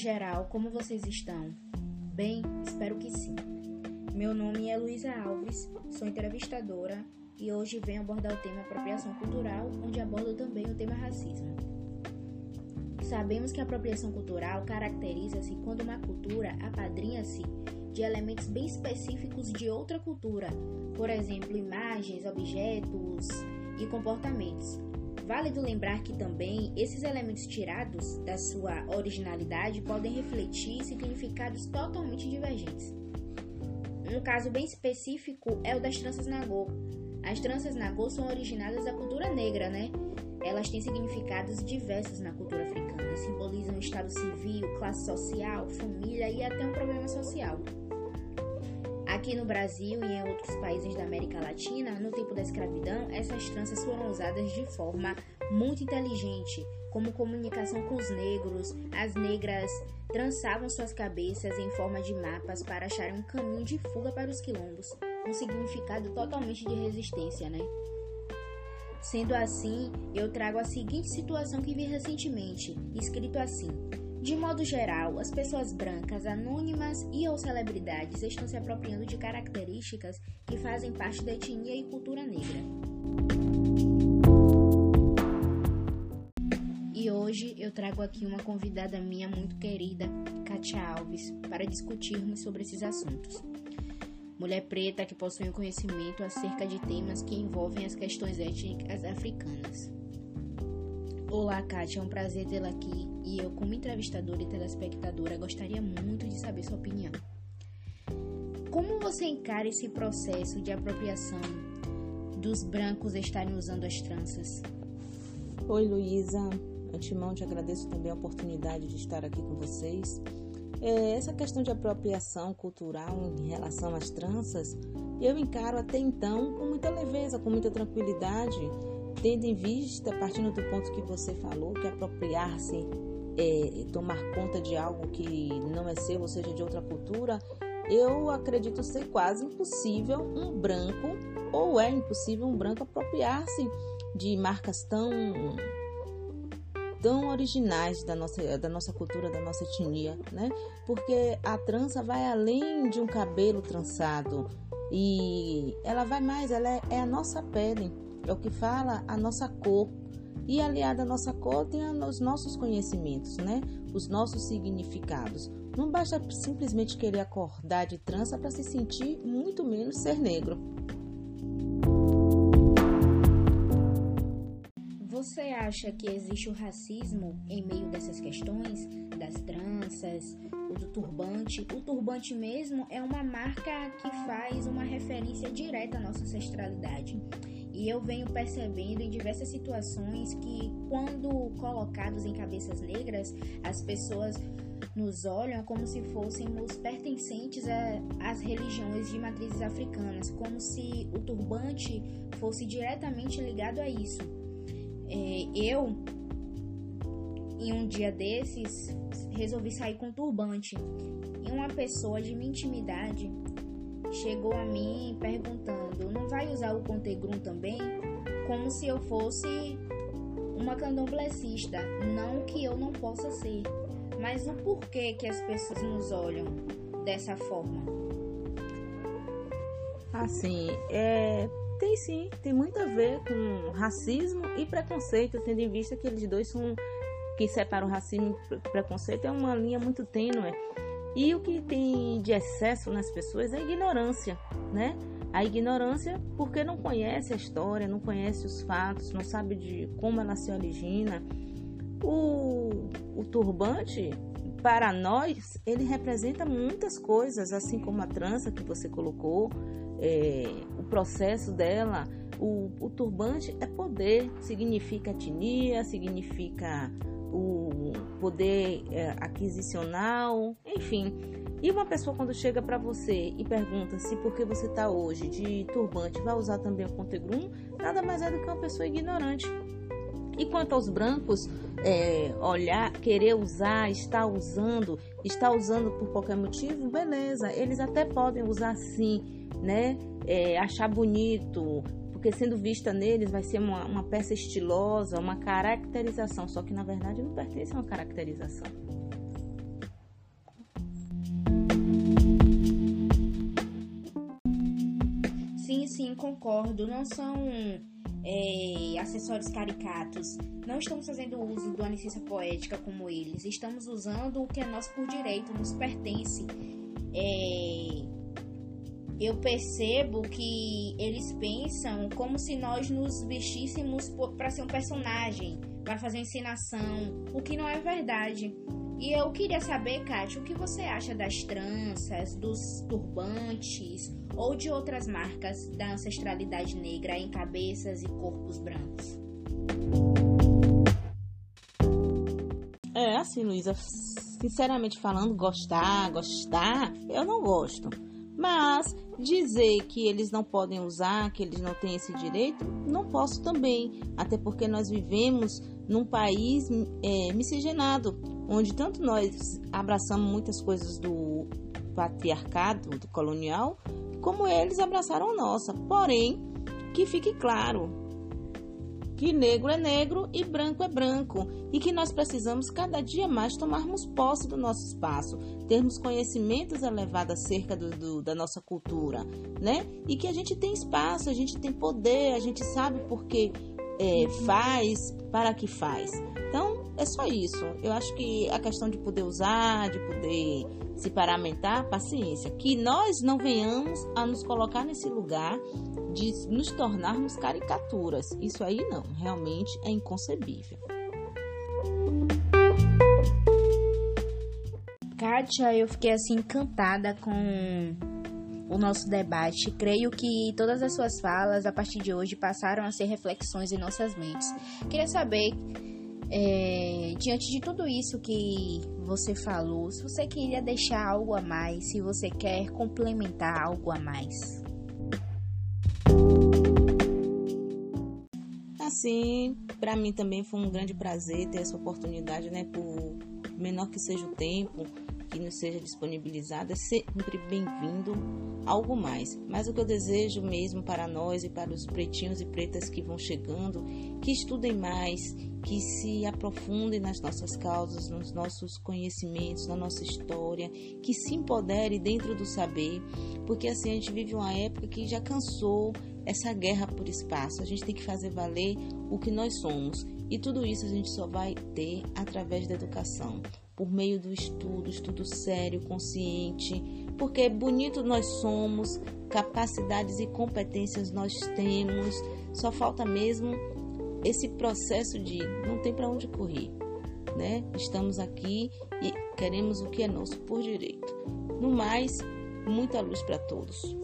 geral, como vocês estão? Bem, espero que sim. Meu nome é Luísa Alves, sou entrevistadora e hoje venho abordar o tema apropriação cultural, onde abordo também o tema racismo. Sabemos que a apropriação cultural caracteriza-se quando uma cultura apadrinha-se de elementos bem específicos de outra cultura, por exemplo, imagens, objetos e comportamentos. Válido lembrar que também esses elementos tirados da sua originalidade podem refletir significados totalmente divergentes. Um caso bem específico é o das tranças nagô. As tranças nagô são originadas da cultura negra, né? Elas têm significados diversos na cultura africana, simbolizam estado civil, classe social, família e até um problema social. Aqui no Brasil e em outros países da América Latina, no tempo da escravidão, essas tranças foram usadas de forma muito inteligente, como comunicação com os negros. As negras trançavam suas cabeças em forma de mapas para achar um caminho de fuga para os quilombos, um significado totalmente de resistência, né? Sendo assim, eu trago a seguinte situação que vi recentemente, escrito assim: de modo geral, as pessoas brancas, anônimas e ou celebridades estão se apropriando de características que fazem parte da etnia e cultura negra. E hoje eu trago aqui uma convidada minha muito querida, Katia Alves, para discutirmos sobre esses assuntos. Mulher preta que possui um conhecimento acerca de temas que envolvem as questões étnicas africanas. Olá, Kátia, é um prazer tê-la aqui e eu, como entrevistadora e telespectadora, gostaria muito de saber sua opinião. Como você encara esse processo de apropriação dos brancos estarem usando as tranças? Oi, Luísa. Antemão, te agradeço também a oportunidade de estar aqui com vocês. É, essa questão de apropriação cultural em relação às tranças, eu encaro até então com muita leveza, com muita tranquilidade tendo em vista, partindo do ponto que você falou, que apropriar-se é tomar conta de algo que não é seu, ou seja, de outra cultura, eu acredito ser quase impossível um branco, ou é impossível um branco apropriar-se de marcas tão tão originais da nossa, da nossa cultura, da nossa etnia, né? Porque a trança vai além de um cabelo trançado e ela vai mais, ela é, é a nossa pele é o que fala a nossa cor. E aliada à nossa cor tem os nossos conhecimentos, né? Os nossos significados. Não basta simplesmente querer acordar de trança para se sentir muito menos ser negro. Você acha que existe o racismo em meio dessas questões das tranças, o do turbante? O turbante mesmo é uma marca que faz uma referência direta à nossa ancestralidade. E eu venho percebendo em diversas situações que, quando colocados em cabeças negras, as pessoas nos olham como se fôssemos pertencentes às religiões de matrizes africanas, como se o turbante fosse diretamente ligado a isso. É, eu, em um dia desses, resolvi sair com turbante e uma pessoa de minha intimidade chegou a mim perguntando: não vai usar o Contegrum também? Como se eu fosse uma candomblessista. Não que eu não possa ser, mas o porquê que as pessoas nos olham dessa forma? Assim, é, tem sim, tem muito a ver com racismo e preconceito, tendo em vista que eles dois são que separam racismo e preconceito é uma linha muito tênue. E o que tem de excesso nas pessoas é a ignorância, né? A ignorância porque não conhece a história, não conhece os fatos, não sabe de como ela se origina. O, o turbante, para nós, ele representa muitas coisas, assim como a trança que você colocou, é, o processo dela. O, o turbante é poder, significa etnia, significa poder é, aquisicional, enfim. E uma pessoa quando chega para você e pergunta se porque você está hoje de turbante vai usar também o Contegrum, nada mais é do que uma pessoa ignorante. E quanto aos brancos, é, olhar, querer usar, estar usando, estar usando por qualquer motivo, beleza, eles até podem usar sim, né? É, achar bonito, porque sendo vista neles vai ser uma, uma peça estilosa, uma caracterização, só que na verdade não pertence a uma caracterização. Sim, sim, concordo. Não são é, acessórios caricatos. Não estamos fazendo uso de uma licença poética como eles. Estamos usando o que é nosso por direito, nos pertence. É, eu percebo que eles pensam como se nós nos vestíssemos para ser um personagem, para fazer encenação, o que não é verdade. E eu queria saber, Kátia, o que você acha das tranças, dos turbantes ou de outras marcas da ancestralidade negra em cabeças e corpos brancos? É, assim, Luísa, sinceramente falando, gostar, gostar, eu não gosto. Mas dizer que eles não podem usar, que eles não têm esse direito, não posso também. Até porque nós vivemos num país é, miscigenado, onde tanto nós abraçamos muitas coisas do patriarcado, do colonial, como eles abraçaram a nossa. Porém, que fique claro, que negro é negro e branco é branco e que nós precisamos cada dia mais tomarmos posse do nosso espaço, termos conhecimentos elevados acerca do, do, da nossa cultura, né? E que a gente tem espaço, a gente tem poder, a gente sabe por que é, faz, para que faz. Então, é só isso. Eu acho que a questão de poder usar, de poder se paramentar, paciência. Que nós não venhamos a nos colocar nesse lugar de nos tornarmos caricaturas. Isso aí não, realmente é inconcebível. Kátia, eu fiquei assim encantada com o nosso debate. Creio que todas as suas falas a partir de hoje passaram a ser reflexões em nossas mentes. Queria saber é, diante de tudo isso que você falou, se você queria deixar algo a mais, se você quer complementar algo a mais. Assim, para mim também foi um grande prazer ter essa oportunidade, né? Por menor que seja o tempo, que nos seja disponibilizada, é sempre bem-vindo algo mais. Mas o que eu desejo mesmo para nós e para os pretinhos e pretas que vão chegando, que estudem mais, que se aprofundem nas nossas causas, nos nossos conhecimentos, na nossa história, que se empoderem dentro do saber, porque assim a gente vive uma época que já cansou essa guerra por espaço. A gente tem que fazer valer o que nós somos. E tudo isso a gente só vai ter através da educação por meio do estudo, estudo sério, consciente, porque bonito nós somos, capacidades e competências nós temos, só falta mesmo esse processo de não tem para onde correr, né? Estamos aqui e queremos o que é nosso por direito. No mais, muita luz para todos.